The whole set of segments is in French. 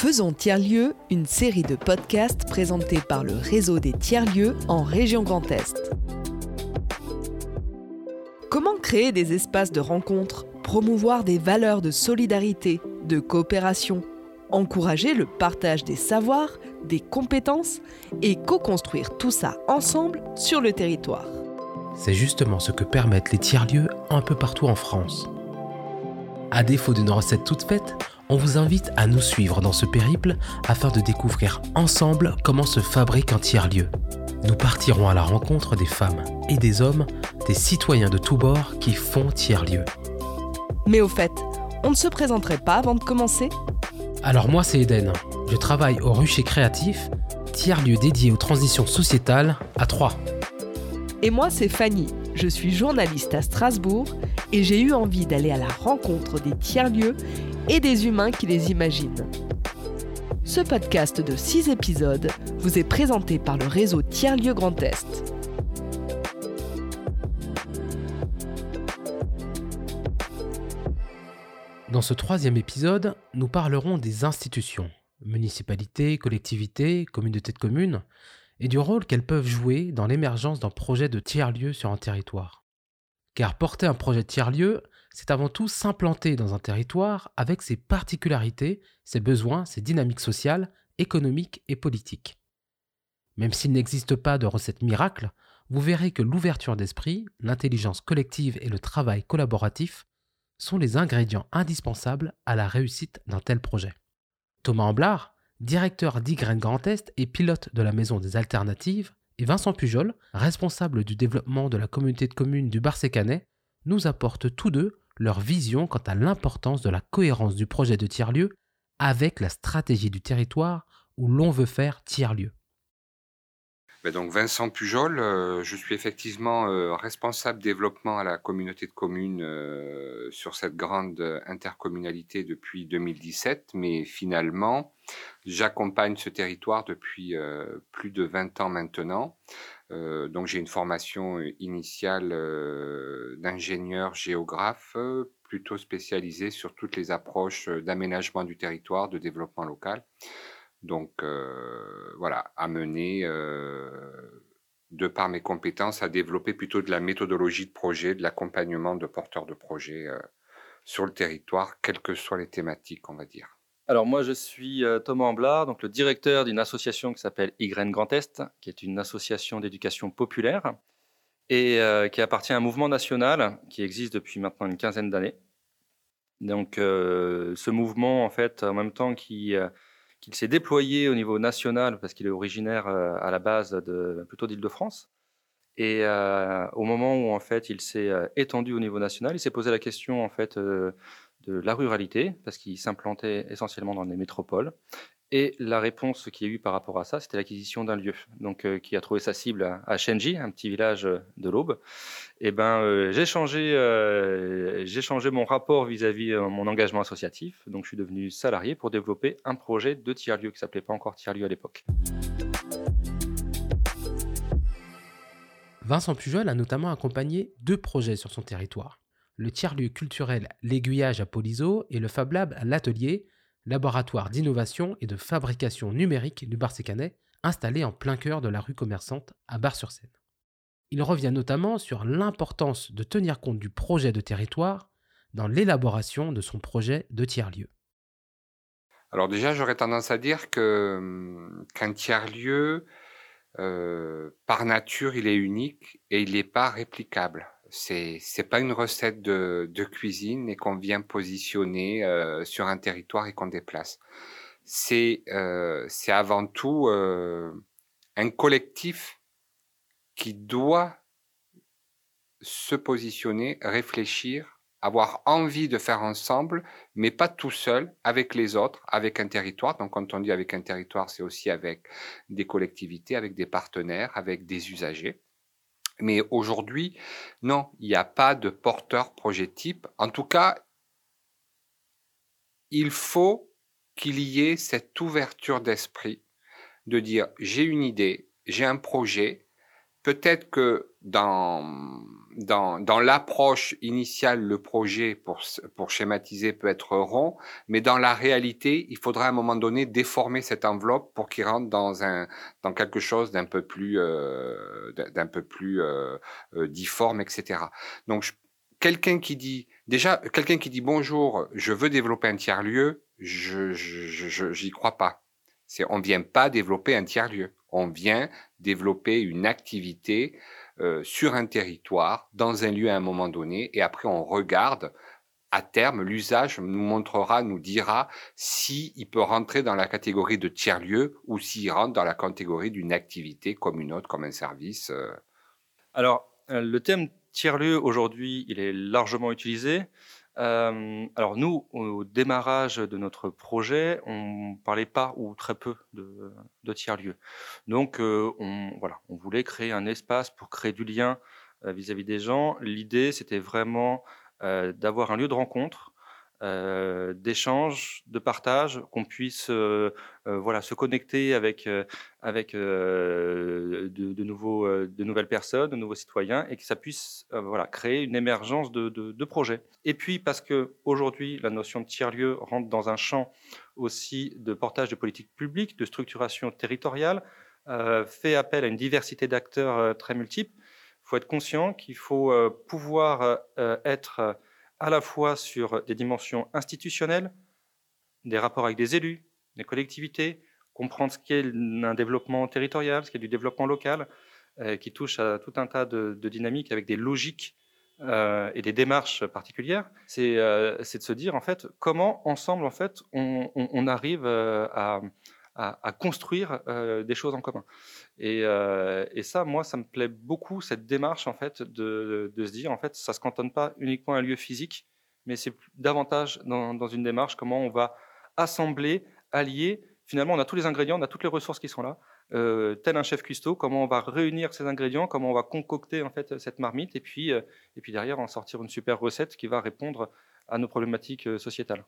Faisons Tiers-Lieux, une série de podcasts présentés par le réseau des tiers-lieux en région Grand Est. Comment créer des espaces de rencontre, promouvoir des valeurs de solidarité, de coopération, encourager le partage des savoirs, des compétences et co-construire tout ça ensemble sur le territoire? C'est justement ce que permettent les tiers-lieux un peu partout en France. À défaut d'une recette toute faite, on vous invite à nous suivre dans ce périple afin de découvrir ensemble comment se fabrique un tiers-lieu. Nous partirons à la rencontre des femmes et des hommes, des citoyens de tous bords qui font tiers-lieu. Mais au fait, on ne se présenterait pas avant de commencer? Alors moi c'est Eden, je travaille au Rucher Créatif, tiers-lieu dédié aux transitions sociétales à Troyes. Et moi c'est Fanny, je suis journaliste à Strasbourg et j'ai eu envie d'aller à la rencontre des tiers-lieux et des humains qui les imaginent. Ce podcast de 6 épisodes vous est présenté par le réseau Tiers-Lieux Grand Est. Dans ce troisième épisode, nous parlerons des institutions, municipalités, collectivités, communautés de communes, et du rôle qu'elles peuvent jouer dans l'émergence d'un projet de tiers-lieu sur un territoire. Car porter un projet de tiers-lieu, c'est avant tout s'implanter dans un territoire avec ses particularités, ses besoins, ses dynamiques sociales, économiques et politiques. Même s'il n'existe pas de recette miracle, vous verrez que l'ouverture d'esprit, l'intelligence collective et le travail collaboratif sont les ingrédients indispensables à la réussite d'un tel projet. Thomas Amblard, directeur d'Ygraine Grand Est et pilote de la Maison des Alternatives, et Vincent Pujol, responsable du développement de la communauté de communes du Barsécanais, nous apportent tous deux leur vision quant à l'importance de la cohérence du projet de tiers-lieu avec la stratégie du territoire où l'on veut faire tiers-lieu. Ben donc Vincent Pujol, euh, je suis effectivement euh, responsable développement à la communauté de communes euh, sur cette grande intercommunalité depuis 2017, mais finalement, j'accompagne ce territoire depuis plus de 20 ans maintenant. donc j'ai une formation initiale d'ingénieur géographe, plutôt spécialisée sur toutes les approches d'aménagement du territoire, de développement local. Donc euh, voilà, amener, euh, de par mes compétences, à développer plutôt de la méthodologie de projet, de l'accompagnement de porteurs de projets euh, sur le territoire, quelles que soient les thématiques, on va dire. Alors moi, je suis Thomas Amblard, donc le directeur d'une association qui s'appelle YGREN Grand Est, qui est une association d'éducation populaire et qui appartient à un mouvement national qui existe depuis maintenant une quinzaine d'années. Donc ce mouvement, en fait, en même temps qui qu'il s'est déployé au niveau national parce qu'il est originaire euh, à la base de, plutôt d'Île-de-France. Et euh, au moment où en fait il s'est euh, étendu au niveau national, il s'est posé la question en fait de la ruralité parce qu'il s'implantait essentiellement dans les métropoles. Et la réponse qu'il y a eu par rapport à ça, c'était l'acquisition d'un lieu, donc qui a trouvé sa cible à, Shenji, un petit village de l'Aube. Eh ben, j'ai changé, j'ai changé mon rapport vis-à-vis mon engagement associatif. Donc, je suis devenu salarié pour développer un projet de tiers-lieu qui s'appelait pas encore tiers-lieu à l'époque. Vincent Pujol a notamment accompagné deux projets sur son territoire le tiers-lieu culturel L'Aiguillage à Polizo et le Fab Lab à l'Atelier, laboratoire d'innovation et de fabrication numérique du Barsécanais, installé en plein cœur de la rue commerçante à Bar-sur-Seine. Il revient notamment sur l'importance de tenir compte du projet de territoire dans l'élaboration de son projet de tiers-lieu. Alors déjà, j'aurais tendance à dire hum, qu'un tiers-lieu, euh, par nature, il est unique et il n'est pas réplicable. C'est c'est pas une recette de, cuisine et qu'on vient positionner euh, sur un territoire et qu'on déplace. C'est euh, avant tout euh, un collectif qui doit se positionner, réfléchir, avoir envie de faire ensemble, mais pas tout seul, avec les autres, avec un territoire. Donc quand on dit avec un territoire, c'est aussi avec des collectivités, avec des partenaires, avec des usagers. Mais aujourd'hui, non, il n'y a pas de porteur projet type. En tout cas, il faut qu'il y ait cette ouverture d'esprit de dire j'ai une idée, j'ai un projet. Peut-être que dans, dans, dans l'approche initiale, le projet, pour, pour schématiser, peut être rond, mais dans la réalité, il faudra à un moment donné déformer cette enveloppe pour qu'il rentre dans, un, dans quelque chose d'un peu plus, euh, peu plus euh, euh, difforme, etc. Donc, quelqu'un qui dit, déjà, quelqu'un qui dit bonjour, je veux développer un tiers-lieu, je, je, j'y crois pas. C'est, on vient pas développer un tiers-lieu. On vient développer une activité euh, sur un territoire, dans un lieu à un moment donné, et après on regarde à terme, l'usage nous montrera, nous dira si il peut rentrer dans la catégorie de tiers-lieu ou s'il rentre dans la catégorie d'une activité comme une autre, comme un service. Euh. Alors, euh, le terme tiers-lieu aujourd'hui, il est largement utilisé. Euh, alors nous, au démarrage de notre projet, on parlait pas ou très peu de, tiers-lieux. Donc euh, on, voilà, on voulait créer un espace pour créer du lien euh, vis-à-vis des gens. L'idée, c'était vraiment d'avoir un lieu de rencontre euh, d'échange, de partage, qu'on puisse euh, euh, voilà, se connecter avec, avec de, nouveaux, de nouvelles personnes, de nouveaux citoyens, et que ça puisse voilà, créer une émergence de, projets. Et puis parce qu'aujourd'hui, la notion de tiers-lieu rentre dans un champ aussi de portage de politique publique, de structuration territoriale, fait appel à une diversité d'acteurs très multiples. Il faut être conscient qu'il faut pouvoir être à la fois sur des dimensions institutionnelles, des rapports avec des élus, des collectivités, comprendre ce qu'est un développement territorial, ce qu'est du développement local, euh, qui touche à tout un tas de, dynamiques avec des logiques euh, et des démarches particulières. Euh, c'est de se dire en fait comment ensemble en fait on arrive à, à, construire euh, des choses en commun. Euh, et, ça, moi, ça me plaît beaucoup, cette démarche, en fait, de, se dire, en fait, ça se cantonne pas uniquement à un lieu physique, mais c'est davantage dans, une démarche comment on va assembler, allier. Finalement, on a tous les ingrédients, on a toutes les ressources qui sont là. Euh, tel un chef cuistot, comment on va réunir ces ingrédients, comment on va concocter en fait cette marmite, et puis, et puis derrière en sortir une super recette qui va répondre à nos problématiques sociétales.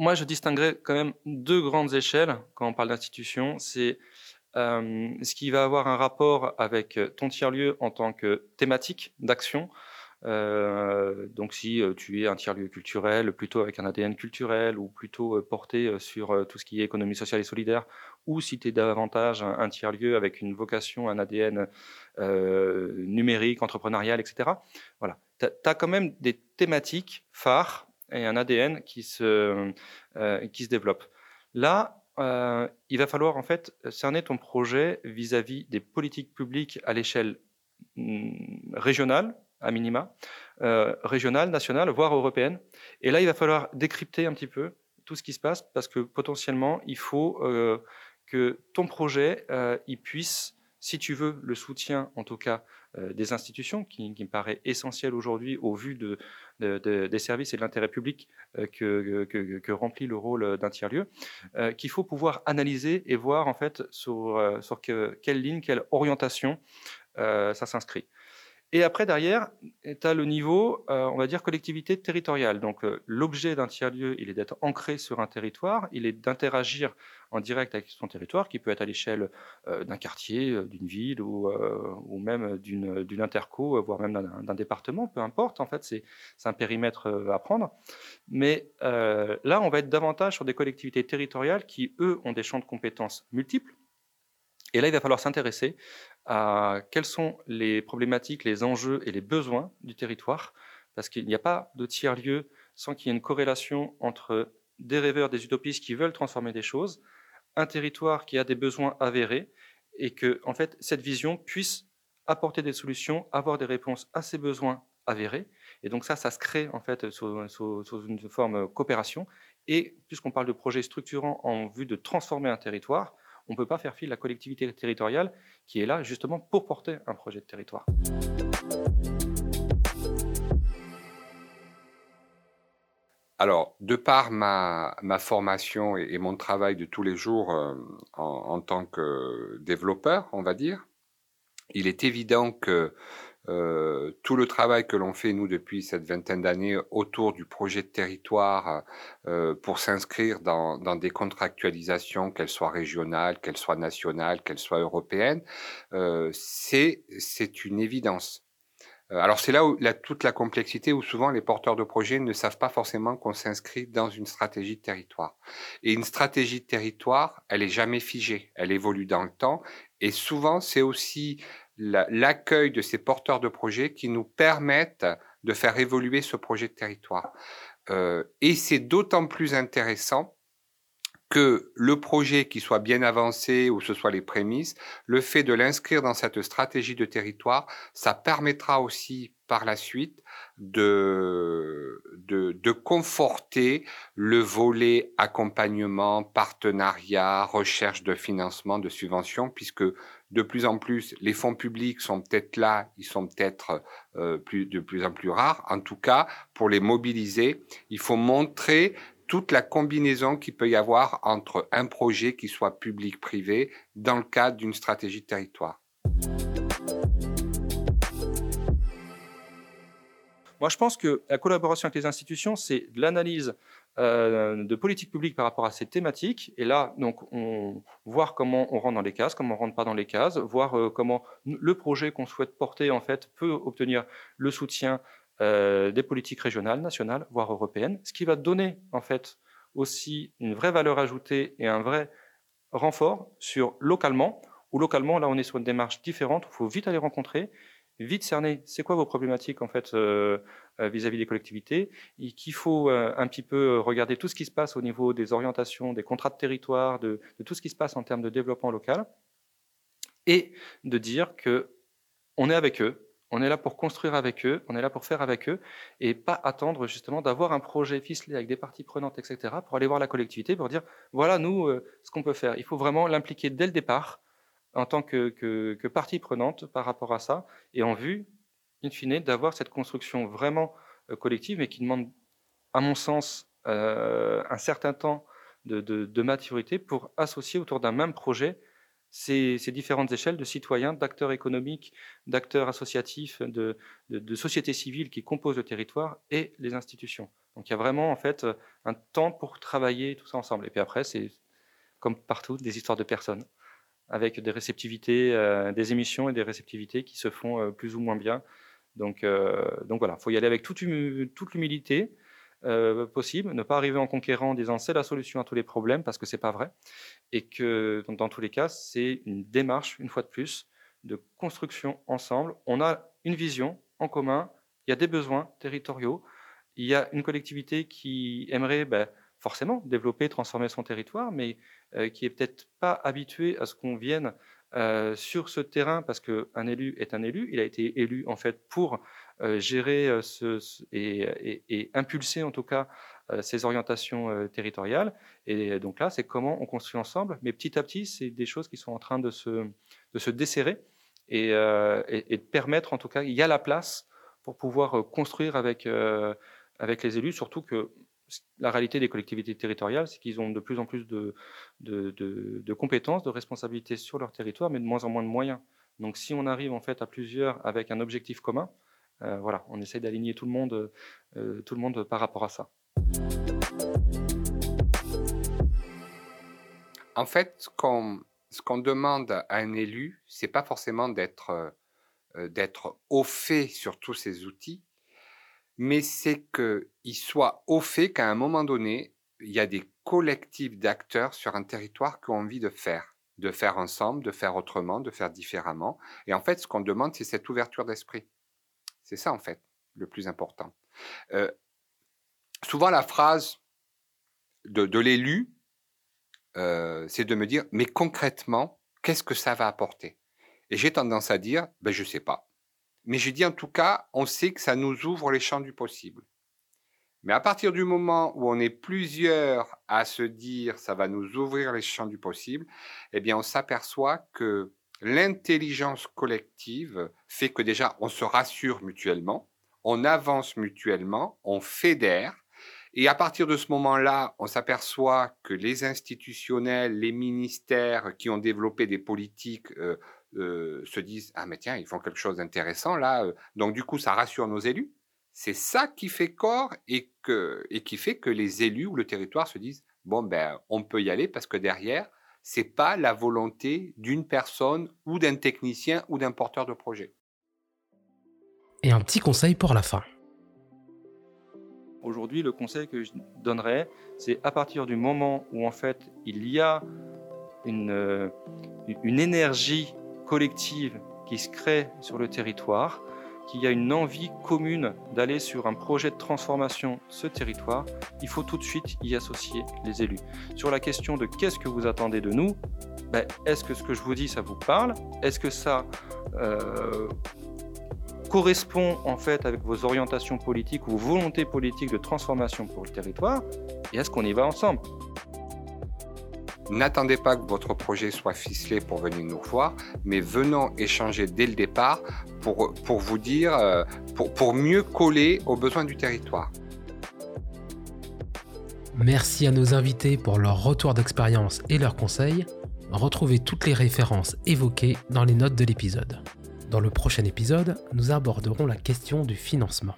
Moi, je distinguerais quand même deux grandes échelles quand on parle d'institution. C'est euh, ce qui va avoir un rapport avec ton tiers-lieu en tant que thématique d'action. Euh, donc, si euh, tu es un tiers-lieu culturel, plutôt avec un ADN culturel ou plutôt porté sur tout ce qui est économie sociale et solidaire, ou si tu es davantage un, tiers-lieu avec une vocation, un ADN numérique, entrepreneurial, etc. Voilà. Tu as quand même des thématiques phares et un ADN qui se, euh, qui se développe. Là, euh, il va falloir en fait cerner ton projet vis-à-vis des politiques publiques à l'échelle mm, régionale, à minima, euh, régionale, nationale, voire européenne. Et là, il va falloir décrypter un petit peu tout ce qui se passe parce que potentiellement, il faut que ton projet il puisse si tu veux le soutien, en tout cas, des institutions, qui, me paraît essentiel aujourd'hui au vu de, des services et de l'intérêt public euh, que, remplit le rôle d'un tiers-lieu, euh, qu'il faut pouvoir analyser et voir en fait sur quelle ligne, quelle orientation ça s'inscrit. Et après, derrière, tu as le niveau, euh, on va dire, collectivité territoriale. Donc, euh, l'objet d'un tiers-lieu, il est d'être ancré sur un territoire, il est d'interagir en direct avec son territoire, qui peut être à l'échelle euh, d'un quartier, d'une ville ou, ou même d'une interco, voire même d'un département, peu importe. En fait, c'est un périmètre à prendre. Mais là, on va être davantage sur des collectivités territoriales qui, eux, ont des champs de compétences multiples. Et là, il va falloir s'intéresser à quelles sont les problématiques, les enjeux et les besoins du territoire, parce qu'il n'y a pas de tiers-lieu sans qu'il y ait une corrélation entre des rêveurs, des utopistes qui veulent transformer des choses, un territoire qui a des besoins avérés, et que en fait cette vision puisse apporter des solutions, avoir des réponses à ces besoins avérés. Et donc ça, ça se crée en fait sous, sous une forme coopération. Et puisqu'on parle de projets structurants en vue de transformer un territoire, on ne peut pas faire fi de la collectivité territoriale qui est là justement pour porter un projet de territoire. Alors, de par ma, formation et, mon travail de tous les jours euh, en, tant que développeur, on va dire, il est évident que euh, tout le travail que l'on fait, nous, depuis cette vingtaine d'années autour du projet de territoire euh, pour s'inscrire dans, des contractualisations, qu'elles soient régionales, qu'elles soient nationales, qu'elles soient européennes, euh, c'est une évidence. Alors c'est là où toute la complexité, où souvent les porteurs de projets ne savent pas forcément qu'on s'inscrit dans une stratégie de territoire. Et une stratégie de territoire, elle est jamais figée, elle évolue dans le temps. Et souvent, c'est aussi l'accueil de ces porteurs de projets qui nous permettent de faire évoluer ce projet de territoire. Euh, et c'est d'autant plus intéressant que le projet qui soit bien avancé ou ce soit les prémices, le fait de l'inscrire dans cette stratégie de territoire, ça permettra aussi par la suite de, de, conforter le volet accompagnement, partenariat, recherche de financement, de subvention, puisque de plus en plus, les fonds publics sont peut-être là, ils sont peut-être euh, plus, de plus en plus rares. En tout cas, pour les mobiliser, il faut montrer toute la combinaison qu'il peut y avoir entre un projet qui soit public-privé dans le cadre d'une stratégie de territoire. Moi, je pense que la collaboration avec les institutions, c'est de l'analyse euh, de politique publique par rapport à ces thématiques. Et là, donc, on, voir comment on rentre dans les cases, comment on rentre pas dans les cases, voir euh, comment le projet qu'on souhaite porter, en fait, peut obtenir le soutien euh, des politiques régionales, nationales, voire européennes, ce qui va donner en fait aussi une vraie valeur ajoutée et un vrai renfort sur localement, où localement, là on est sur une démarche différente, il faut vite aller rencontrer, vite cerner c'est quoi vos problématiques en fait euh, euh, vis-à-vis des collectivités, et qu'il faut un petit peu regarder tout ce qui se passe au niveau des orientations, des contrats de territoire, de, tout ce qui se passe en termes de développement local, et de dire que on est avec eux, on est là pour construire avec eux, on est là pour faire avec eux, et pas attendre justement d'avoir un projet ficelé avec des parties prenantes, etc., pour aller voir la collectivité, pour dire, voilà, nous, euh, ce qu'on peut faire. Il faut vraiment l'impliquer dès le départ, en tant que, partie prenante par rapport à ça, et en vue, in fine, d'avoir cette construction vraiment euh, collective, mais qui demande, à mon sens, euh, un certain temps de maturité pour associer autour d'un même projet ces, différentes échelles de citoyens, d'acteurs économiques, d'acteurs associatifs, de, de, sociétés civiles qui composent le territoire et les institutions. Donc il y a vraiment en fait un temps pour travailler tout ça ensemble. Et puis après, c'est comme partout des histoires de personnes avec des réceptivités, euh, des émissions et des réceptivités qui se font euh, plus ou moins bien. Donc, euh, donc voilà, il faut y aller avec toute, toute l'humilité, possible, ne pas arriver en conquérant en disant c'est la solution à tous les problèmes parce que c'est pas vrai et que dans, tous les cas c'est une démarche une fois de plus de construction ensemble. On a une vision en commun, il y a des besoins territoriaux, il y a une collectivité qui aimerait ben, forcément développer, transformer son territoire, mais euh, qui est peut-être pas habitué à ce qu'on vienne euh, sur ce terrain, parce qu'un élu est un élu, il a été élu en fait pour euh, gérer ce, et, impulser en tout cas ces orientations territoriales. Et donc là, c'est comment on construit ensemble, mais petit à petit, c'est des choses qui sont en train de se, de se desserrer et, et, de permettre en tout cas, il y a la place pour pouvoir construire avec, avec les élus, surtout que la réalité des collectivités territoriales, c'est qu'ils ont de plus en plus de, compétences, de responsabilités sur leur territoire, mais de moins en moins de moyens. Donc si on arrive en fait à plusieurs avec un objectif commun, euh, voilà, on essaie d'aligner tout le monde, euh, tout le monde par rapport à ça. En fait, ce qu'on demande à un élu, c'est pas forcément d'être euh, d'être au fait sur tous ces outils, mais c'est qu'il soit au fait qu'à un moment donné, il y a des collectifs d'acteurs sur un territoire qui ont envie de faire, de faire ensemble, de faire autrement, de faire différemment. Et en fait, ce qu'on demande, c'est cette ouverture d'esprit. C'est ça, en fait, le plus important. Euh, souvent, la phrase de, l'élu, euh, c'est de me dire, mais concrètement, qu'est-ce que ça va apporter? Et j'ai tendance à dire, ben, je ne sais pas. Mais je dis en tout cas, on sait que ça nous ouvre les champs du possible. Mais à partir du moment où on est plusieurs à se dire ça va nous ouvrir les champs du possible, eh bien on s'aperçoit que l'intelligence collective fait que déjà on se rassure mutuellement, on avance mutuellement, on fédère Et à partir de ce moment-là, on s'aperçoit que les institutionnels, les ministères qui ont développé des politiques euh, euh, se disent ah mais tiens ils font quelque chose d'intéressant là. Euh. Donc du coup ça rassure nos élus. C'est ça qui fait corps et que et qui fait que les élus ou le territoire se disent bon ben on peut y aller parce que derrière c'est pas la volonté d'une personne ou d'un technicien ou d'un porteur de projet. Et un petit conseil pour la fin. Aujourd'hui, le conseil que je donnerais, c'est à partir du moment où en fait il y a une, euh, une énergie collective qui se crée sur le territoire, qu'il y a une envie commune d'aller sur un projet de transformation ce territoire, il faut tout de suite y associer les élus. Sur la question de qu'est-ce que vous attendez de nous, ben, est-ce que ce que je vous dis, ça vous parle? Est-ce que ça euh, correspond en fait avec vos orientations politiques ou volontés politiques de transformation pour le territoire? Et est-ce qu'on y va ensemble? N'attendez pas que votre projet soit ficelé pour venir nous voir, mais venons échanger dès le départ pour, vous dire, euh, pour, pour mieux coller aux besoins du territoire. Merci à nos invités pour leur retour d'expérience et leurs conseils. Retrouvez toutes les références évoquées dans les notes de l'épisode. Dans le prochain épisode, nous aborderons la question du financement.